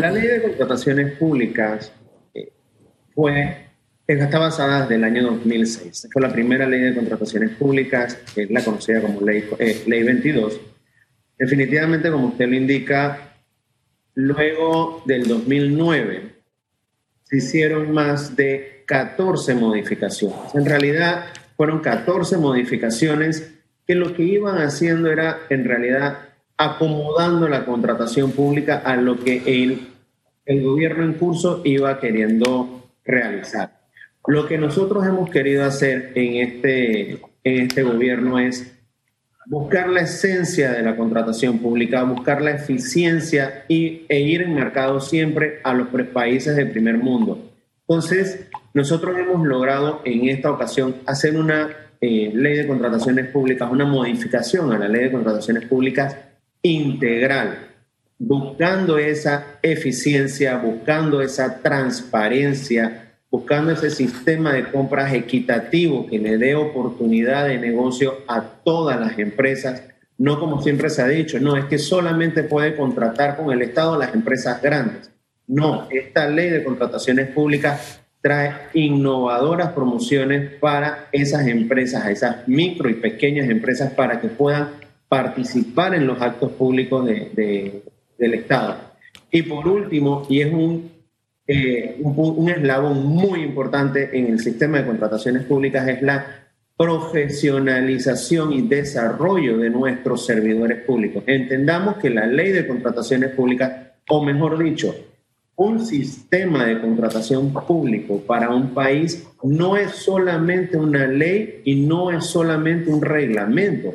La ley de contrataciones públicas eh, fue, está basada desde el año 2006. Fue la primera ley de contrataciones públicas, que es la conocida como ley, eh, ley 22. Definitivamente, como usted lo indica, luego del 2009 se hicieron más de 14 modificaciones. En realidad, fueron 14 modificaciones que lo que iban haciendo era, en realidad, acomodando la contratación pública a lo que el, el gobierno en curso iba queriendo realizar. Lo que nosotros hemos querido hacer en este, en este gobierno es buscar la esencia de la contratación pública, buscar la eficiencia y, e ir en mercado siempre a los países del primer mundo. Entonces, nosotros hemos logrado en esta ocasión hacer una eh, ley de contrataciones públicas, una modificación a la ley de contrataciones públicas integral, buscando esa eficiencia, buscando esa transparencia, buscando ese sistema de compras equitativo que le dé oportunidad de negocio a todas las empresas, no como siempre se ha dicho, no, es que solamente puede contratar con el Estado las empresas grandes. No, esta ley de contrataciones públicas trae innovadoras promociones para esas empresas, a esas micro y pequeñas empresas, para que puedan participar en los actos públicos de, del Estado. Y por último, y es eh, un, un, eslabón muy importante en el sistema de contrataciones públicas, es la profesionalización y desarrollo de nuestros servidores públicos. Entendamos que la ley de contrataciones públicas, o mejor dicho, un sistema de contratación público para un país no es solamente una ley y no es solamente un reglamento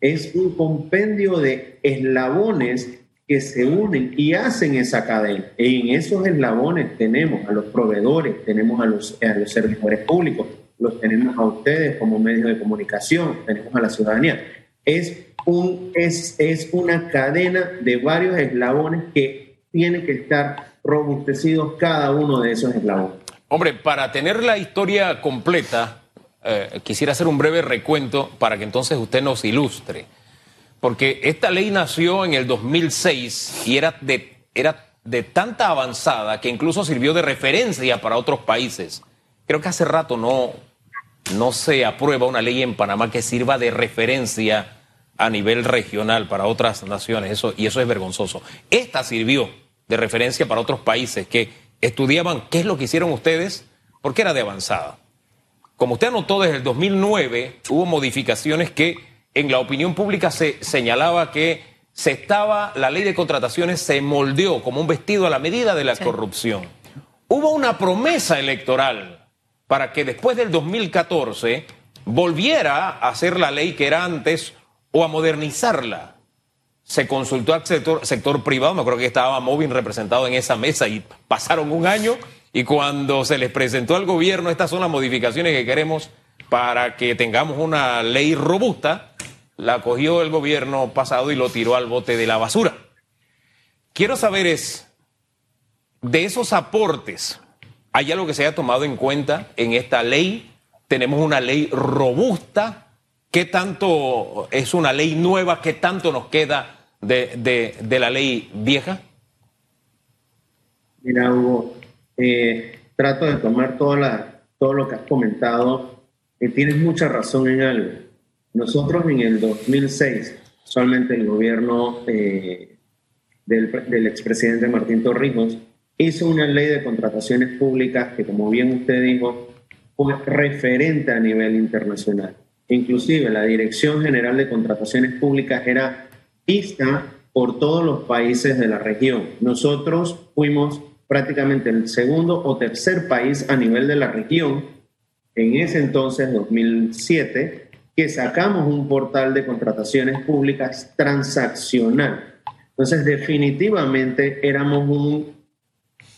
es un compendio de eslabones que se unen y hacen esa cadena. Y en esos eslabones tenemos a los proveedores, tenemos a los, a los servidores públicos, los tenemos a ustedes como medios de comunicación, tenemos a la ciudadanía. Es, un, es, es una cadena de varios eslabones que tienen que estar robustecidos cada uno de esos eslabones. Hombre, para tener la historia completa, eh, quisiera hacer un breve recuento para que entonces usted nos ilustre. Porque esta ley nació en el 2006 y era de, era de tanta avanzada que incluso sirvió de referencia para otros países. Creo que hace rato no, no se aprueba una ley en Panamá que sirva de referencia a nivel regional para otras naciones, eso, y eso es vergonzoso. Esta sirvió de referencia para otros países que estudiaban qué es lo que hicieron ustedes, porque era de avanzada. Como usted anotó, desde el 2009 hubo modificaciones que en la opinión pública se señalaba que se estaba, la ley de contrataciones se moldeó como un vestido a la medida de la corrupción. Hubo una promesa electoral para que después del 2014 volviera a ser la ley que era antes o a modernizarla. Se consultó al sector, sector privado, me acuerdo que estaba Movin representado en esa mesa y pasaron un año y cuando se les presentó al gobierno, estas son las modificaciones que queremos para que tengamos una ley robusta, la cogió el gobierno pasado y lo tiró al bote de la basura. Quiero saber es, de esos aportes, ¿hay algo que se haya tomado en cuenta en esta ley? ¿Tenemos una ley robusta? ¿Qué tanto es una ley nueva? ¿Qué tanto nos queda de, de, de la ley vieja? Mira, Hugo, eh, trato de tomar toda todo lo que has comentado. y tienes mucha razón en algo. Nosotros en el 2006, solamente el gobierno eh, del, del expresidente Martín Torrijos hizo una ley de contrataciones públicas que, como bien usted dijo, fue referente a nivel internacional. Inclusive la Dirección General de Contrataciones Públicas era vista por todos los países de la región. Nosotros fuimos prácticamente el segundo o tercer país a nivel de la región, en ese entonces, 2007, que sacamos un portal de contrataciones públicas transaccional. Entonces, definitivamente éramos un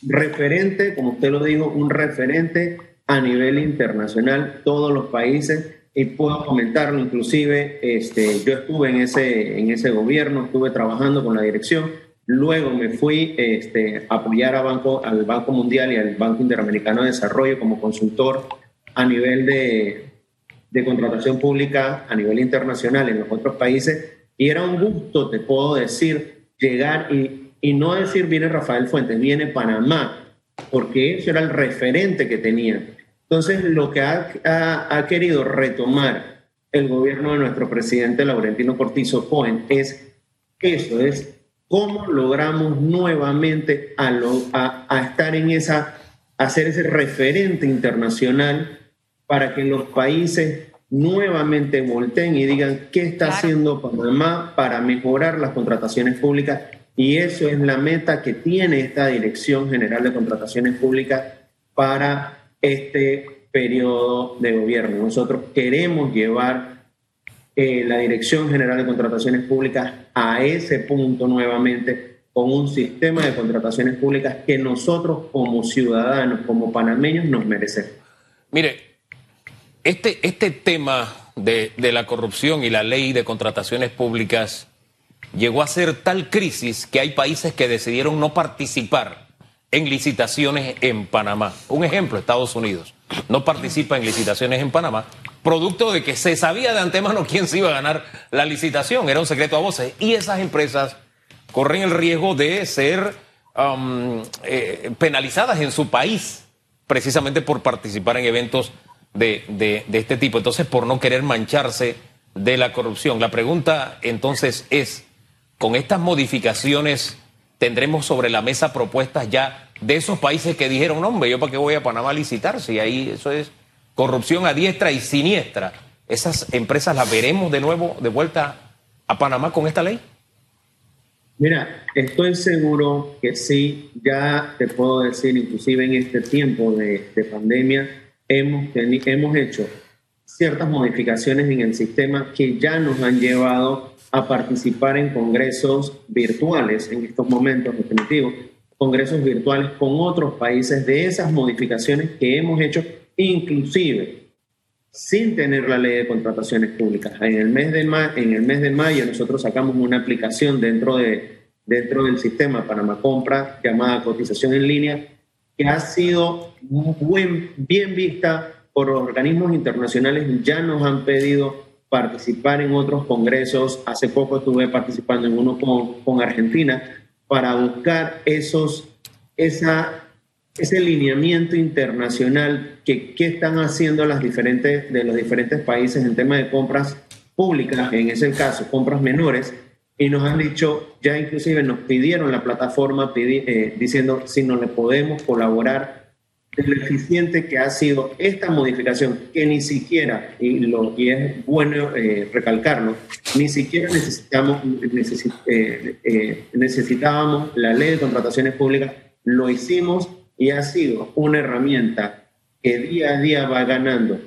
referente, como usted lo dijo, un referente a nivel internacional, todos los países, y puedo comentarlo, inclusive, este, yo estuve en ese, en ese gobierno, estuve trabajando con la dirección, Luego me fui este, a apoyar a banco, al Banco Mundial y al Banco Interamericano de Desarrollo como consultor a nivel de, de contratación pública a nivel internacional en los otros países. Y era un gusto, te puedo decir, llegar y y no decir viene Rafael Fuentes, viene Panamá, porque eso era el referente que tenía. Entonces, lo que ha, querido retomar el gobierno de nuestro presidente Laurentino Cortizo Cohen es eso, es cómo logramos nuevamente a, a, estar en esa, hacer ese referente internacional para que los países nuevamente volteen y digan qué está haciendo Panamá para mejorar las contrataciones públicas. Y eso es la meta que tiene esta Dirección General de Contrataciones Públicas para este periodo de gobierno. Nosotros queremos llevar eh, la Dirección General de Contrataciones Públicas a ese punto nuevamente con un sistema de contrataciones públicas que nosotros como ciudadanos, como panameños, nos merecemos. Mire, este, este tema de, la corrupción y la ley de contrataciones públicas llegó a ser tal crisis que hay países que decidieron no participar en licitaciones en Panamá. Un ejemplo, Estados Unidos no participa en licitaciones en Panamá, producto de que se sabía de antemano quién se iba a ganar la licitación, era un secreto a voces, y esas empresas corren el riesgo de ser um, eh, penalizadas en su país, precisamente por participar en eventos de, este tipo. Entonces, por no querer mancharse de la corrupción. La pregunta entonces es, con estas modificaciones, ¿tendremos sobre la mesa propuestas ya de esos países que dijeron, no, hombre, yo para qué voy a Panamá a licitar si ahí eso es corrupción a diestra y siniestra? ¿Esas empresas las veremos de nuevo de vuelta a Panamá con esta ley? Mira, estoy seguro que sí, ya te puedo decir, inclusive en este tiempo de, de pandemia, hemos, hemos hecho ciertas modificaciones en el sistema que ya nos han llevado a participar en congresos virtuales en estos momentos definitivos, congresos virtuales con otros países de esas modificaciones que hemos hecho, inclusive sin tener la ley de contrataciones públicas. En el mes de, en el mes de mayo nosotros sacamos una aplicación dentro, de, dentro del sistema Panamá Compra llamada cotización en línea que ha sido buen, bien vista por organismos internacionales ya nos han pedido participar en otros congresos. Hace poco estuve participando en uno con, con Argentina para buscar esos, esa, ese lineamiento internacional que, que están haciendo las diferentes, de los diferentes países en tema de compras públicas, en ese caso, compras menores, y nos han dicho, ya inclusive nos pidieron la plataforma eh, diciendo si no le podemos colaborar de lo eficiente que ha sido esta modificación, que ni siquiera, y, lo, y es bueno eh, recalcarlo, ni siquiera necesitamos, eh, necesitábamos la ley de contrataciones públicas, lo hicimos y ha sido una herramienta que día a día va ganando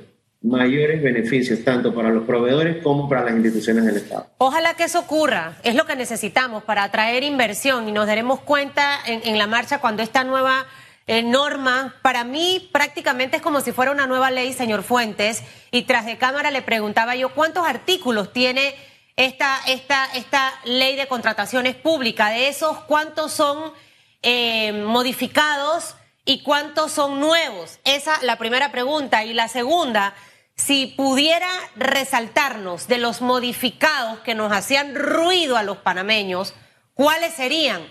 mayores beneficios tanto para los proveedores como para las instituciones del Estado. Ojalá que eso ocurra, es lo que necesitamos para atraer inversión y nos daremos cuenta en, la marcha cuando esta nueva eh, norma, para mí prácticamente es como si fuera una nueva ley, señor Fuentes, y tras de cámara le preguntaba yo cuántos artículos tiene esta, esta, esta ley de contrataciones públicas, de esos cuántos son eh, modificados y cuántos son nuevos. Esa la primera pregunta. Y la segunda, si pudiera resaltarnos de los modificados que nos hacían ruido a los panameños, ¿cuáles serían?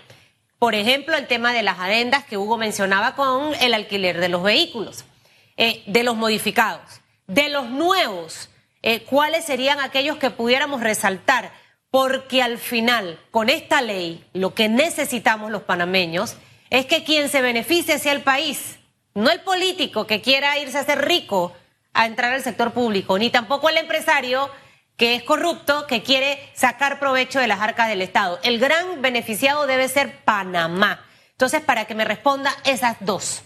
Por ejemplo, el tema de las adendas que Hugo mencionaba con el alquiler de los vehículos, eh, de los modificados, de los nuevos, eh, ¿cuáles serían aquellos que pudiéramos resaltar? Porque al final, con esta ley, lo que necesitamos los panameños es que quien se beneficie sea el país, no el político que quiera irse a hacer rico a entrar al sector público, ni tampoco el empresario que es corrupto, que quiere sacar provecho de las arcas del Estado. El gran beneficiado debe ser Panamá. Entonces, para que me responda esas dos.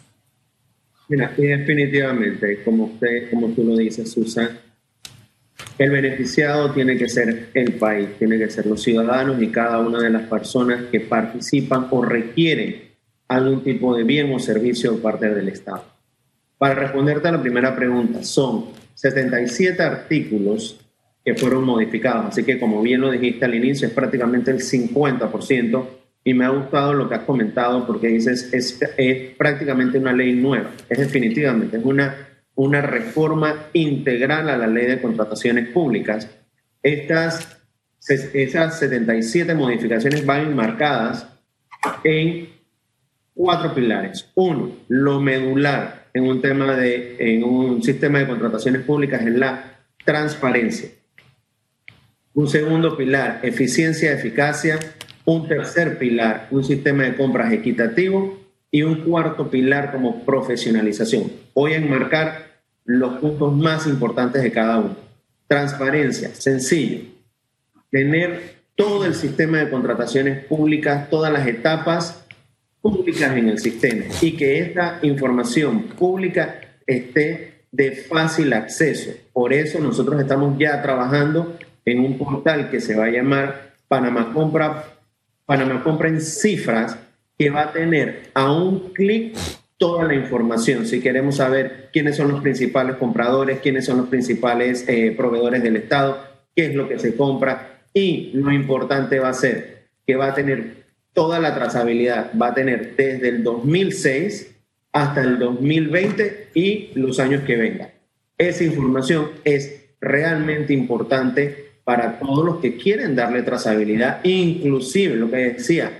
Mira, y definitivamente, como usted, como tú lo dices, Susan, el beneficiado tiene que ser el país, tiene que ser los ciudadanos y cada una de las personas que participan o requieren algún tipo de bien o servicio por parte del Estado. Para responderte a la primera pregunta, son 77 artículos que fueron modificados, así que como bien lo dijiste al inicio, es prácticamente el 50%, y me ha gustado lo que has comentado porque dices, es, es prácticamente una ley nueva, es definitivamente, es una, una reforma integral a la ley de contrataciones públicas. Estas, esas 77 modificaciones van enmarcadas en cuatro pilares. Uno, lo medular en un tema de, en un sistema de contrataciones públicas es la transparencia. Un segundo pilar, eficiencia, eficacia. Un tercer pilar, un sistema de compras equitativo. Y un cuarto pilar como profesionalización. Voy a enmarcar los puntos más importantes de cada uno. Transparencia, sencillo. Tener todo el sistema de contrataciones públicas, todas las etapas públicas en el sistema y que esta información pública esté de fácil acceso. Por eso nosotros estamos ya trabajando en un portal que se va a llamar Panamá Compra, Panamá Compra en cifras, que va a tener a un clic toda la información. Si queremos saber quiénes son los principales compradores, quiénes son los principales eh, proveedores del Estado, qué es lo que se compra y lo importante va a ser que va a tener toda la trazabilidad va a tener desde el 2006 hasta el 2020 y los años que vengan. Esa información es realmente importante para todos los que quieren darle trazabilidad, inclusive lo que decía,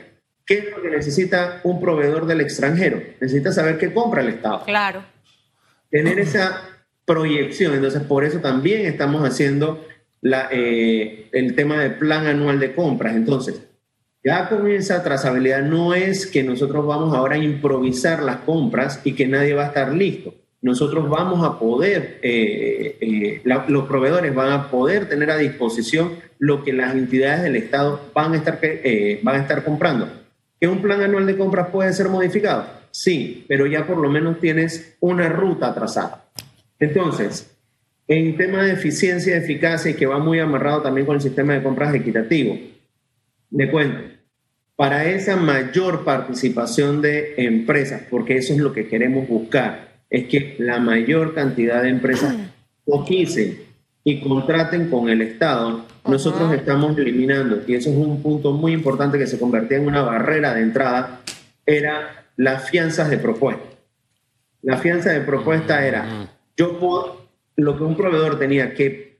¿qué es lo que necesita un proveedor del extranjero? Necesita saber qué compra el Estado. Claro. Tener esa proyección, entonces por eso también estamos haciendo la, eh, el tema del plan anual de compras. Entonces, ya con esa trazabilidad no es que nosotros vamos ahora a improvisar las compras y que nadie va a estar listo. Nosotros vamos a poder, eh, eh, los proveedores van a poder tener a disposición lo que las entidades del Estado van a estar, eh, van a estar comprando. ¿Que un plan anual de compras puede ser modificado? Sí, pero ya por lo menos tienes una ruta trazada. Entonces, en tema de eficiencia y eficacia, y que va muy amarrado también con el sistema de compras equitativo, le cuento, para esa mayor participación de empresas, porque eso es lo que queremos buscar, es que la mayor cantidad de empresas coquicen y contraten con el Estado, nosotros estamos eliminando, y eso es un punto muy importante que se convertía en una barrera de entrada, era las fianzas de propuesta. La fianza de propuesta era, yo puedo, lo que un proveedor tenía que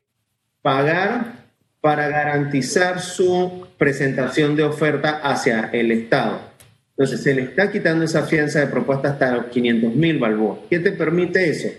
pagar para garantizar su presentación de oferta hacia el Estado. Entonces, se le está quitando esa fianza de propuesta hasta los 500 mil balboas. ¿Qué te permite eso?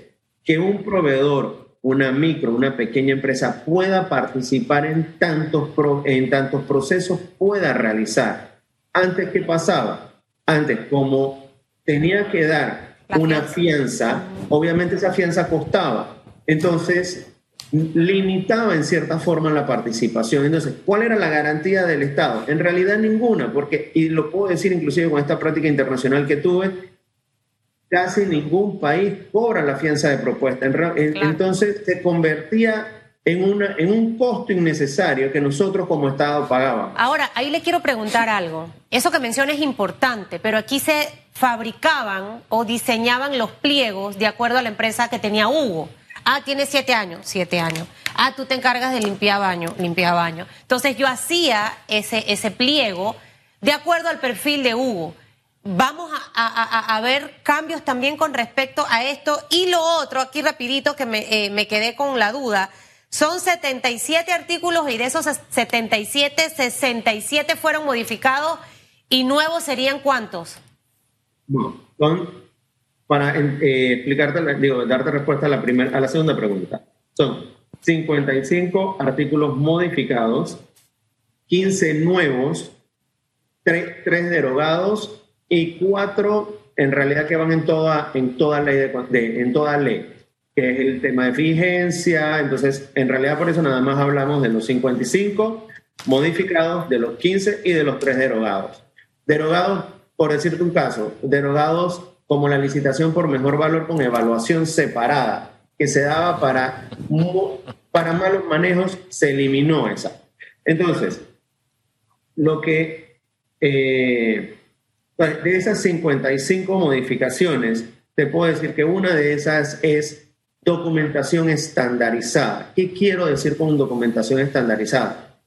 Que un proveedor, una micro, una pequeña empresa pueda participar en tantos, en tantos procesos, pueda realizar. Antes, ¿qué pasaba? Antes, como tenía que dar una fianza, obviamente esa fianza costaba. Entonces, limitaba en cierta forma la participación. Entonces, ¿cuál era la garantía del Estado? En realidad ninguna, porque, y lo puedo decir inclusive con esta práctica internacional que tuve, casi ningún país cobra la fianza de propuesta. Entonces se convertía en, una, en un costo innecesario que nosotros como Estado pagábamos. Ahora, ahí le quiero preguntar algo. Eso que menciona es importante, pero aquí se fabricaban o diseñaban los pliegos de acuerdo a la empresa que tenía Hugo. Ah, tiene siete años, siete años. Ah, tú te encargas de limpiar baño, limpiar baño. Entonces yo hacía ese, ese pliego de acuerdo al perfil de Hugo. Vamos a, ver cambios también con respecto a esto. Y lo otro, aquí rapidito que me, eh, me quedé con la duda, son 77 artículos y de esos 77, 67 fueron modificados y nuevos serían cuántos? No, son para eh, explicarte, digo, darte respuesta a la, primera, a la segunda pregunta. Son 55 artículos modificados, 15 nuevos, 3, derogados y 4 en realidad que van en toda, en toda ley, de, en toda ley, que es el tema de vigencia. Entonces, en realidad por eso nada más hablamos de los 55 modificados, de los 15 y de los 3 derogados. Derogados, por decirte un caso, derogados como la licitación por mejor valor con evaluación separada, que se daba para, para malos manejos, se eliminó esa. Entonces, lo que eh, pues, de esas 55 modificaciones, te puedo decir que una de esas es documentación estandarizada. ¿Qué quiero decir con documentación estandarizada?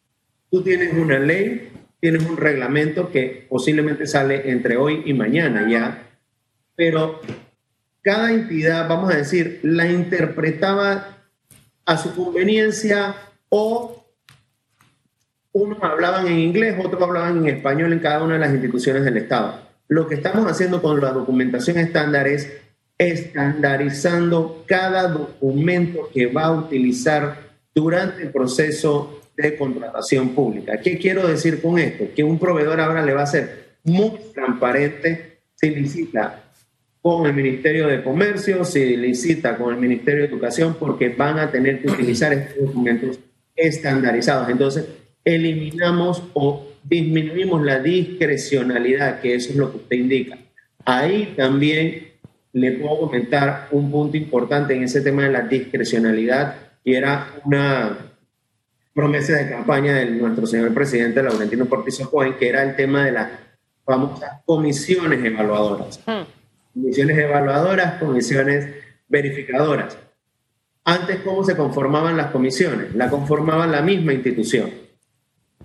Tú tienes una ley, tienes un reglamento que posiblemente sale entre hoy y mañana ya, pero cada entidad, vamos a decir, la interpretaba a su conveniencia o unos hablaban en inglés, otros hablaban en español en cada una de las instituciones del Estado. Lo que estamos haciendo con la documentación estándar es estandarizando cada documento que va a utilizar durante el proceso de contratación pública. ¿Qué quiero decir con esto? Que un proveedor ahora le va a ser muy transparente si licita con el Ministerio de Comercio, si licita con el Ministerio de Educación, porque van a tener que utilizar estos documentos estandarizados. Entonces, eliminamos o disminuimos la discrecionalidad, que eso es lo que usted indica. Ahí también le puedo comentar un punto importante en ese tema de la discrecionalidad, y era una promesa de campaña de nuestro señor presidente Laurentino Portizo Cohen, que era el tema de las famosas comisiones evaluadoras. Hmm. Comisiones evaluadoras, comisiones verificadoras. Antes, ¿cómo se conformaban las comisiones? La conformaban la misma institución.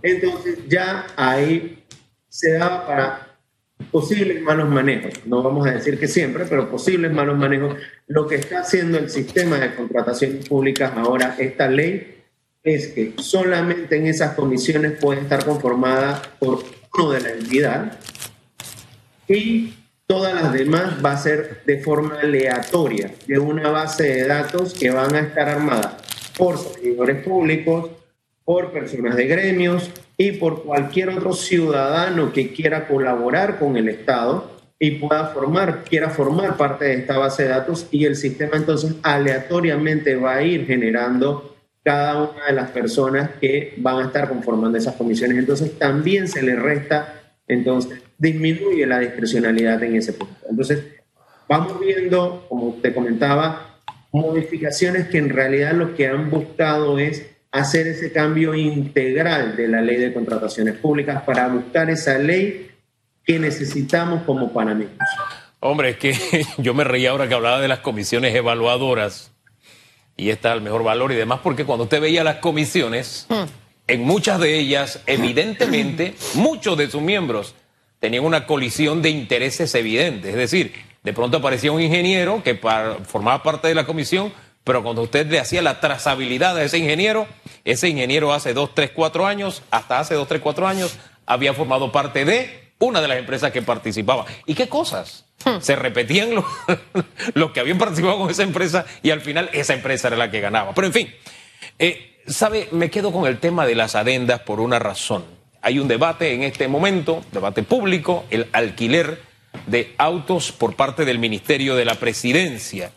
Entonces, ya ahí se daba para posibles malos manejos. No vamos a decir que siempre, pero posibles malos manejos. Lo que está haciendo el sistema de contrataciones públicas ahora, esta ley, es que solamente en esas comisiones puede estar conformada por uno de la entidad y todas las demás va a ser de forma aleatoria, de una base de datos que van a estar armadas por servidores públicos, por personas de gremios y por cualquier otro ciudadano que quiera colaborar con el Estado y pueda formar, quiera formar parte de esta base de datos y el sistema entonces aleatoriamente va a ir generando cada una de las personas que van a estar conformando esas comisiones. Entonces también se le resta, entonces disminuye la discrecionalidad en ese punto. Entonces vamos viendo, como te comentaba, modificaciones que en realidad lo que han buscado es hacer ese cambio integral de la ley de contrataciones públicas para buscar esa ley que necesitamos como panameños. Hombre, es que yo me reía ahora que hablaba de las comisiones evaluadoras y está el mejor valor y demás, porque cuando usted veía las comisiones, hmm. en muchas de ellas, evidentemente, muchos de sus miembros tenían una colisión de intereses evidentes. Es decir, de pronto aparecía un ingeniero que formaba parte de la comisión, pero cuando usted le hacía la trazabilidad a ese ingeniero, ese ingeniero hace dos, tres, cuatro años, hasta hace dos, tres, cuatro años, había formado parte de una de las empresas que participaba. ¿Y qué cosas? Hmm. Se repetían los, que habían participado con esa empresa y al final esa empresa era la que ganaba. Pero en fin, eh, ¿sabe? Me quedo con el tema de las adendas por una razón. Hay un debate en este momento, debate público, el alquiler de autos por parte del Ministerio de la Presidencia.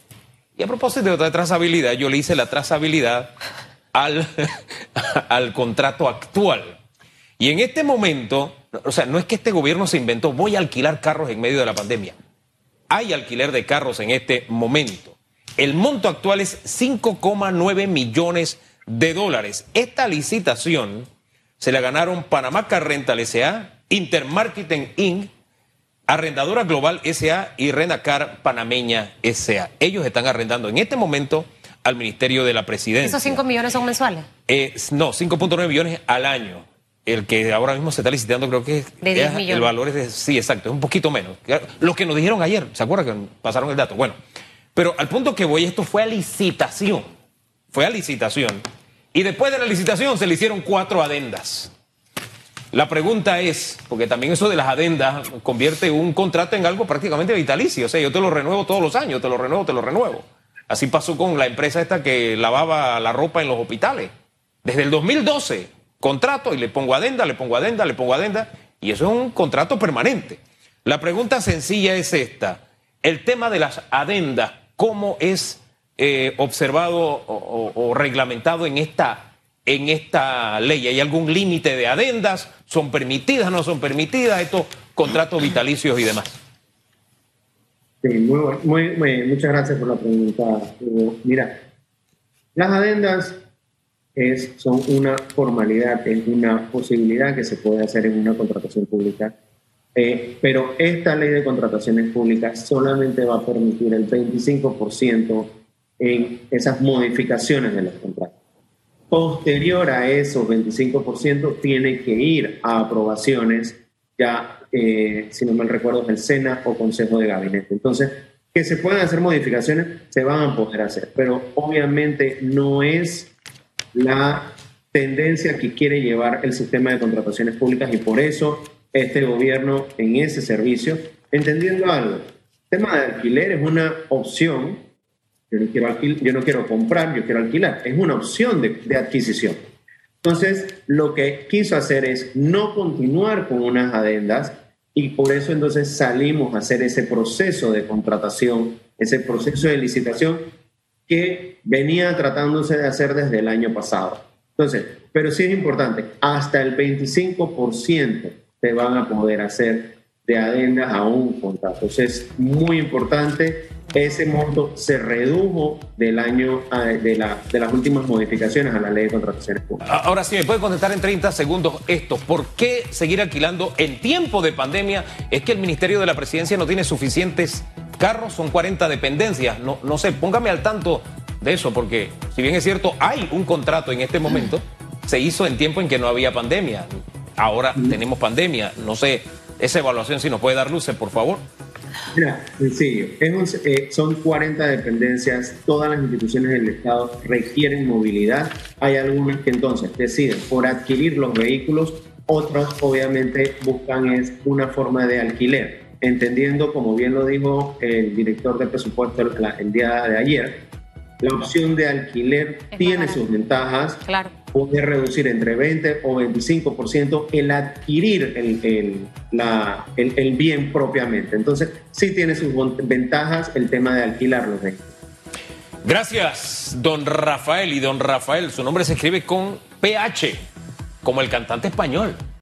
Y a propósito de trazabilidad, yo le hice la trazabilidad al, al contrato actual. Y en este momento, o sea, no es que este gobierno se inventó, voy a alquilar carros en medio de la pandemia. Hay alquiler de carros en este momento. El monto actual es 5,9 millones de dólares. Esta licitación se la ganaron Panamá Car Rental S.A., Intermarketing Inc., Arrendadora Global SA y Renacar Panameña SA. Ellos están arrendando en este momento al Ministerio de la Presidencia. ¿Esos 5 millones son mensuales? Eh, no, 5.9 millones al año. El que ahora mismo se está licitando creo que de 10 millones. el valor es de, sí, exacto, es un poquito menos. Lo que nos dijeron ayer, ¿se acuerdan que pasaron el dato? Bueno, pero al punto que voy, esto fue a licitación. Fue a licitación. Y después de la licitación se le hicieron cuatro adendas. La pregunta es, porque también eso de las adendas convierte un contrato en algo prácticamente vitalicio, o sea, yo te lo renuevo todos los años, te lo renuevo, te lo renuevo. Así pasó con la empresa esta que lavaba la ropa en los hospitales. Desde el 2012, contrato y le pongo adenda, le pongo adenda, le pongo adenda, y eso es un contrato permanente. La pregunta sencilla es esta, el tema de las adendas, ¿cómo es eh, observado o reglamentado en esta en esta ley? ¿Hay algún límite de adendas? ¿Son permitidas, no son permitidas estos contratos vitalicios y demás? Sí, muy, muchas gracias por la pregunta. Mira, las adendas es, son una formalidad, es una posibilidad que se puede hacer en una contratación pública, eh, pero esta ley de contrataciones públicas solamente va a permitir el 25% en esas modificaciones de los contratos. Posterior a esos 25%, tiene que ir a aprobaciones, ya, eh, si no mal recuerdo, el SENA o Consejo de Gabinete. Entonces, que se puedan hacer modificaciones, se van a poder hacer, pero obviamente no es la tendencia que quiere llevar el sistema de contrataciones públicas y por eso este gobierno en ese servicio, entendiendo algo, el tema de alquiler es una opción, yo no quiero, yo no quiero comprar, yo quiero alquilar, es una opción de, de adquisición. Entonces, lo que quiso hacer es no continuar con unas adendas y por eso entonces salimos a hacer ese proceso de contratación, ese proceso de licitación que venía tratándose de hacer desde el año pasado. Entonces, pero sí es importante, hasta el 25% se van a poder hacer de adendas a un contrato. Entonces, es muy importante ese monto se redujo del año de, la, de las últimas modificaciones a la ley de contrataciones públicas. Ahora sí, me puede contestar en 30 segundos esto. ¿Por qué seguir alquilando en tiempo de pandemia? Es que el Ministerio de la Presidencia no tiene suficientes carros, son 40 dependencias. No, no sé, póngame al tanto de eso, porque si bien es cierto, hay un contrato en este momento, se hizo en tiempo en que no había pandemia. Ahora tenemos pandemia. No sé, esa evaluación si nos puede dar luces, por favor. Mira, sencillo. Eh, son 40 dependencias, todas las instituciones del Estado requieren movilidad. Hay algunas que entonces deciden por adquirir los vehículos, otras obviamente buscan es una forma de alquiler, entendiendo, como bien lo dijo el director de presupuesto el día de ayer, la opción de alquiler tiene sus ventajas. Claro. Puede reducir entre 20 o 25% el adquirir el, el, la, el, bien propiamente. Entonces, sí tiene sus ventajas el tema de alquilar los vehículos. Gracias, don Rafael. Y don Rafael, su nombre se escribe con PH, como el cantante español.